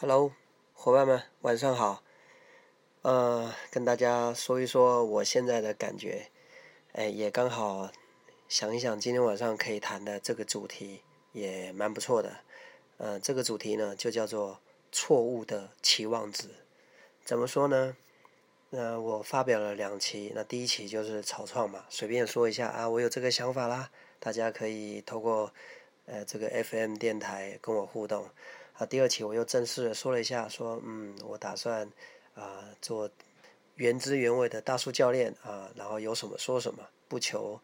Hello，伙伴们，晚上好。呃，跟大家说一说我现在的感觉，哎，也刚好想一想今天晚上可以谈的这个主题，也蛮不错的。呃，这个主题呢，就叫做错误的期望值。怎么说呢？呃，我发表了两期，那第一期就是草创嘛，随便说一下啊，我有这个想法啦，大家可以透过呃这个 FM 电台跟我互动。啊，第二期我又正式的说了一下，说嗯，我打算啊做原汁原味的大叔教练啊，然后有什么说什么，不求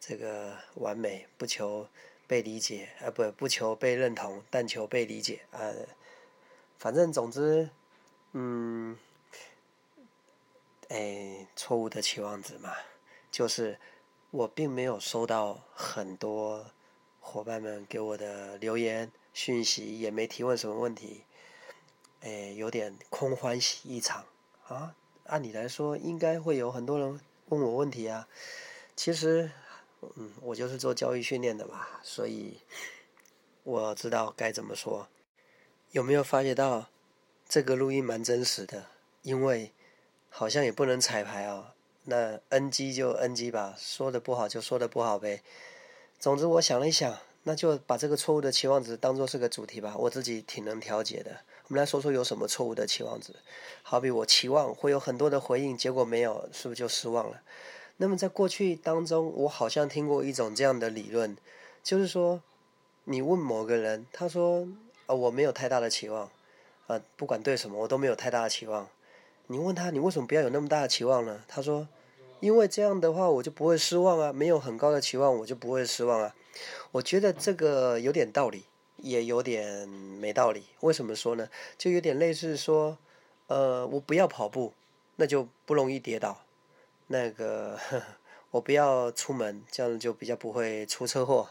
这个完美，不求被理解，啊不不求被认同，但求被理解啊。反正总之，嗯，哎，错误的期望值嘛，就是我并没有收到很多伙伴们给我的留言。讯息也没提问什么问题，哎，有点空欢喜一场啊！按理来说，应该会有很多人问我问题啊。其实，嗯，我就是做交易训练的嘛，所以我知道该怎么说。有没有发觉到这个录音蛮真实的？因为好像也不能彩排啊。那 NG 就 NG 吧，说的不好就说的不好呗。总之，我想了一想。那就把这个错误的期望值当做是个主题吧，我自己挺能调节的。我们来说说有什么错误的期望值，好比我期望会有很多的回应，结果没有，是不是就失望了？那么在过去当中，我好像听过一种这样的理论，就是说，你问某个人，他说，啊，我没有太大的期望，啊，不管对什么，我都没有太大的期望。你问他，你为什么不要有那么大的期望呢？他说，因为这样的话，我就不会失望啊，没有很高的期望，我就不会失望啊。我觉得这个有点道理，也有点没道理。为什么说呢？就有点类似说，呃，我不要跑步，那就不容易跌倒。那个，我不要出门，这样就比较不会出车祸。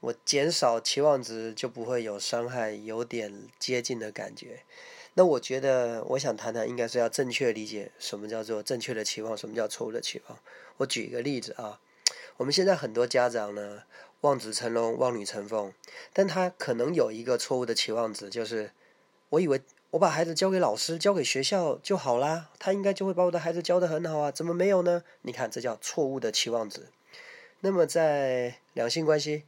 我减少期望值，就不会有伤害，有点接近的感觉。那我觉得，我想谈谈，应该是要正确理解什么叫做正确的期望，什么叫错误的期望。我举一个例子啊。我们现在很多家长呢，望子成龙、望女成凤，但他可能有一个错误的期望值，就是我以为我把孩子交给老师、交给学校就好啦，他应该就会把我的孩子教得很好啊，怎么没有呢？你看，这叫错误的期望值。那么在两性关系、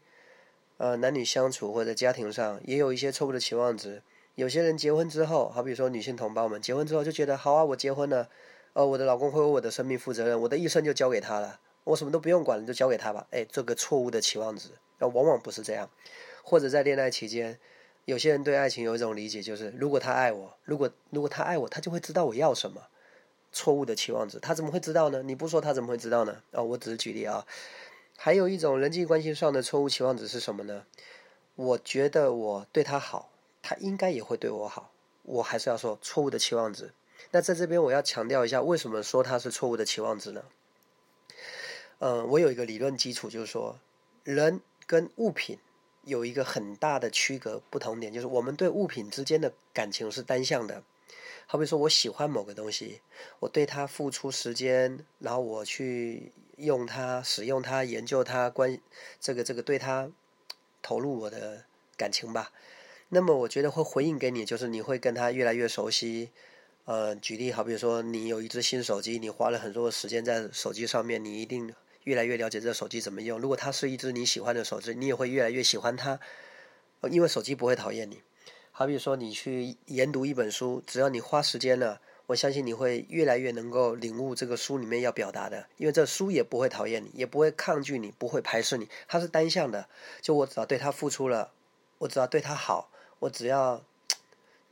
呃男女相处或者家庭上，也有一些错误的期望值。有些人结婚之后，好比说女性同胞们结婚之后就觉得，好啊，我结婚了，呃，我的老公会为我的生命负责任，我的一生就交给他了。我什么都不用管了，就交给他吧。哎，这个错误的期望值，那往往不是这样。或者在恋爱期间，有些人对爱情有一种理解，就是如果他爱我，如果如果他爱我，他就会知道我要什么。错误的期望值，他怎么会知道呢？你不说他怎么会知道呢？啊，我只是举例啊。还有一种人际关系上的错误期望值是什么呢？我觉得我对他好，他应该也会对我好。我还是要说错误的期望值。那在这边我要强调一下，为什么说它是错误的期望值呢？嗯，我有一个理论基础，就是说，人跟物品有一个很大的区隔不同点，就是我们对物品之间的感情是单向的。好比说我喜欢某个东西，我对它付出时间，然后我去用它、使用它、研究它，关这个这个对它投入我的感情吧。那么我觉得会回应给你，就是你会跟它越来越熟悉。呃，举例好比说，你有一只新手机，你花了很多的时间在手机上面，你一定。越来越了解这手机怎么用。如果它是一只你喜欢的手机，你也会越来越喜欢它，因为手机不会讨厌你。好比说，你去研读一本书，只要你花时间了，我相信你会越来越能够领悟这个书里面要表达的。因为这书也不会讨厌你，也不会抗拒你，不会排斥你，它是单向的。就我只要对它付出了，我只要对它好，我只要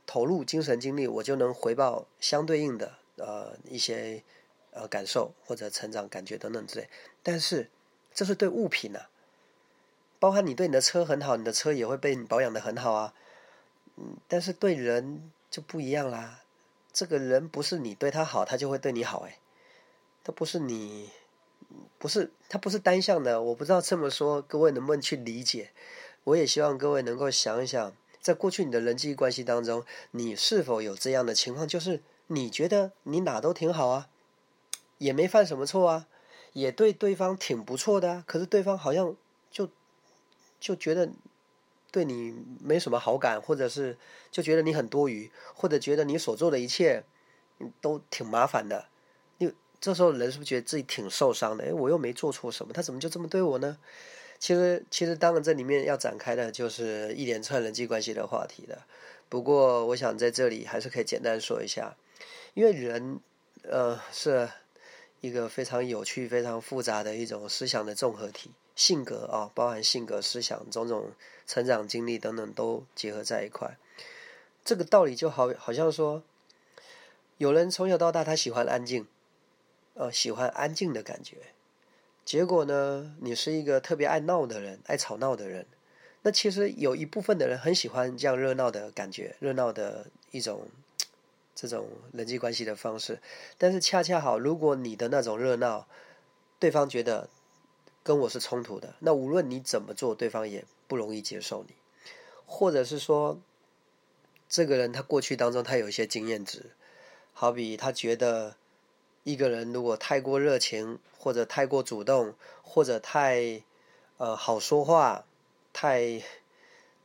投入精神精力，我就能回报相对应的呃一些。呃，感受或者成长感觉等等之类，但是这是对物品呢，包含你对你的车很好，你的车也会被你保养的很好啊。嗯，但是对人就不一样啦。这个人不是你对他好，他就会对你好哎，他不是你，不是他不是单向的。我不知道这么说各位能不能去理解。我也希望各位能够想一想，在过去你的人际关系当中，你是否有这样的情况，就是你觉得你哪都挺好啊。也没犯什么错啊，也对对方挺不错的啊。可是对方好像就就觉得对你没什么好感，或者是就觉得你很多余，或者觉得你所做的一切都挺麻烦的，你这时候人是不是觉得自己挺受伤的？哎，我又没做错什么，他怎么就这么对我呢？其实，其实当然这里面要展开的就是一连串人际关系的话题的。不过，我想在这里还是可以简单说一下，因为人，呃，是一个非常有趣、非常复杂的一种思想的综合体，性格啊，包含性格、思想、种种成长经历等等都结合在一块。这个道理就好，好像说，有人从小到大他喜欢安静，呃，喜欢安静的感觉，结果呢，你是一个特别爱闹的人，爱吵闹的人。那其实有一部分的人很喜欢这样热闹的感觉，热闹的一种这种人际关系的方式。但是恰恰好，如果你的那种热闹，对方觉得跟我是冲突的，那无论你怎么做，对方也不容易接受你。或者是说，这个人他过去当中他有一些经验值，好比他觉得一个人如果太过热情，或者太过主动，或者太呃好说话。太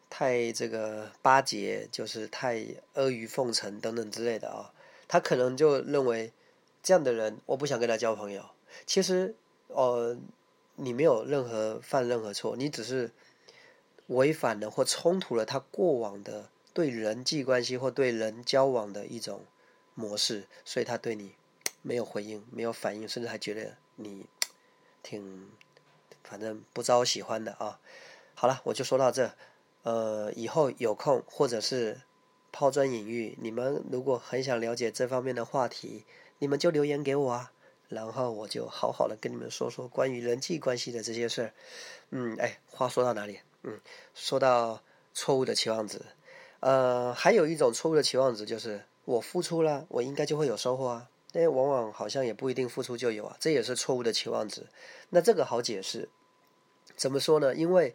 太这个巴结，就是太阿谀奉承等等之类的啊，他可能就认为这样的人，我不想跟他交朋友。其实，呃，你没有任何犯任何错，你只是违反了或冲突了他过往的对人际关系或对人交往的一种模式，所以他对你没有回应，没有反应，甚至还觉得你挺反正不招喜欢的啊。好了，我就说到这。呃，以后有空或者是抛砖引玉，你们如果很想了解这方面的话题，你们就留言给我啊，然后我就好好的跟你们说说关于人际关系的这些事儿。嗯，哎，话说到哪里？嗯，说到错误的期望值。呃，还有一种错误的期望值就是我付出了，我应该就会有收获啊。那往往好像也不一定付出就有啊，这也是错误的期望值。那这个好解释，怎么说呢？因为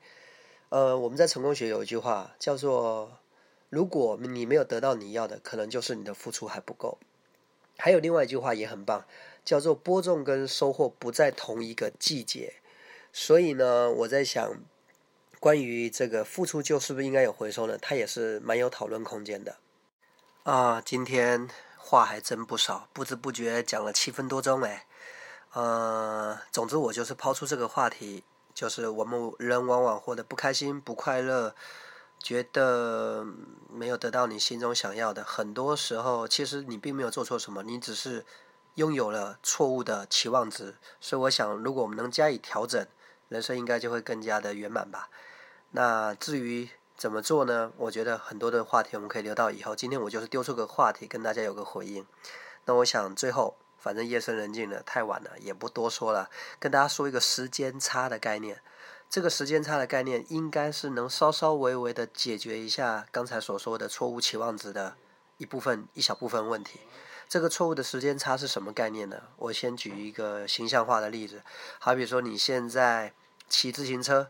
呃，我们在成功学有一句话叫做：“如果你没有得到你要的，可能就是你的付出还不够。”还有另外一句话也很棒，叫做“播种跟收获不在同一个季节”。所以呢，我在想，关于这个付出就是不是应该有回收呢？它也是蛮有讨论空间的。啊，今天话还真不少，不知不觉讲了七分多钟哎。呃，总之我就是抛出这个话题。就是我们人往往活得不开心、不快乐，觉得没有得到你心中想要的。很多时候，其实你并没有做错什么，你只是拥有了错误的期望值。所以，我想，如果我们能加以调整，人生应该就会更加的圆满吧。那至于怎么做呢？我觉得很多的话题我们可以留到以后。今天我就是丢出个话题，跟大家有个回应。那我想最后。反正夜深人静了，太晚了，也不多说了。跟大家说一个时间差的概念，这个时间差的概念应该是能稍稍微微的解决一下刚才所说的错误期望值的一部分一小部分问题。这个错误的时间差是什么概念呢？我先举一个形象化的例子，好比说你现在骑自行车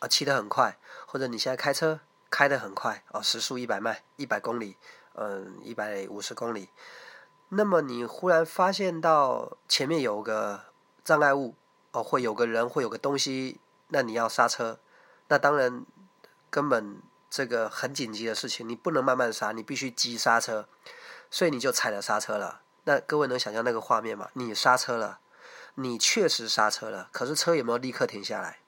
啊，骑得很快，或者你现在开车开得很快啊，时速一百迈，一百公里，嗯，一百五十公里。那么你忽然发现到前面有个障碍物，哦，会有个人，会有个东西，那你要刹车，那当然根本这个很紧急的事情，你不能慢慢刹，你必须急刹车，所以你就踩了刹车了。那各位能想象那个画面吗？你刹车了，你确实刹车了，可是车有没有立刻停下来？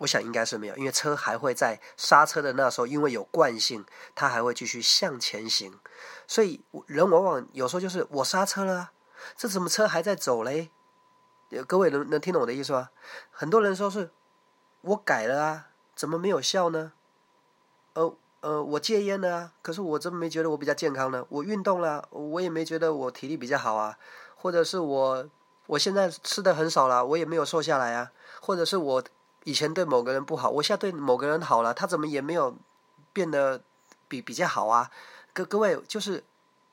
我想应该是没有，因为车还会在刹车的那时候，因为有惯性，它还会继续向前行。所以人往往有时候就是我刹车了，这怎么车还在走嘞？各位能能听懂我的意思吗？很多人说是我改了啊，怎么没有效呢？呃呃，我戒烟了啊，可是我怎么没觉得我比较健康呢？我运动了，我也没觉得我体力比较好啊。或者是我我现在吃的很少了，我也没有瘦下来啊。或者是我。以前对某个人不好，我现在对某个人好了，他怎么也没有变得比比较好啊？各各位，就是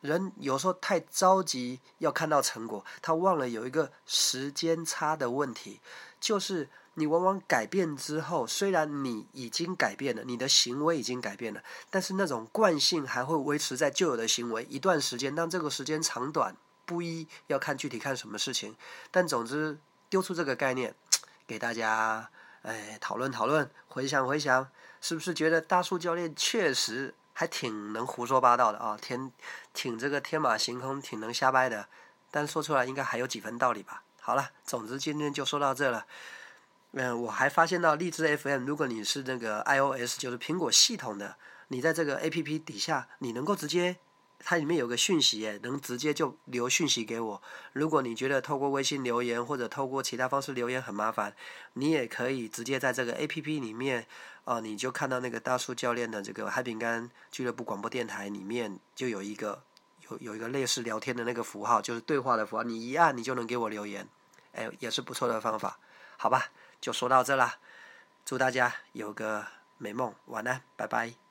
人有时候太着急要看到成果，他忘了有一个时间差的问题，就是你往往改变之后，虽然你已经改变了，你的行为已经改变了，但是那种惯性还会维持在旧有的行为一段时间，但这个时间长短不一，要看具体看什么事情。但总之丢出这个概念给大家。哎，讨论讨论，回想回想，是不是觉得大树教练确实还挺能胡说八道的啊？挺挺这个天马行空，挺能瞎掰的，但说出来应该还有几分道理吧？好了，总之今天就说到这了。嗯，我还发现到荔枝 FM，如果你是那个 iOS，就是苹果系统的，你在这个 APP 底下，你能够直接。它里面有个讯息，耶，能直接就留讯息给我。如果你觉得透过微信留言或者透过其他方式留言很麻烦，你也可以直接在这个 A P P 里面，哦，你就看到那个大树教练的这个海饼干俱乐部广播电台里面就有一个有有一个类似聊天的那个符号，就是对话的符号，你一按你就能给我留言，哎，也是不错的方法，好吧？就说到这啦，祝大家有个美梦，晚安，拜拜。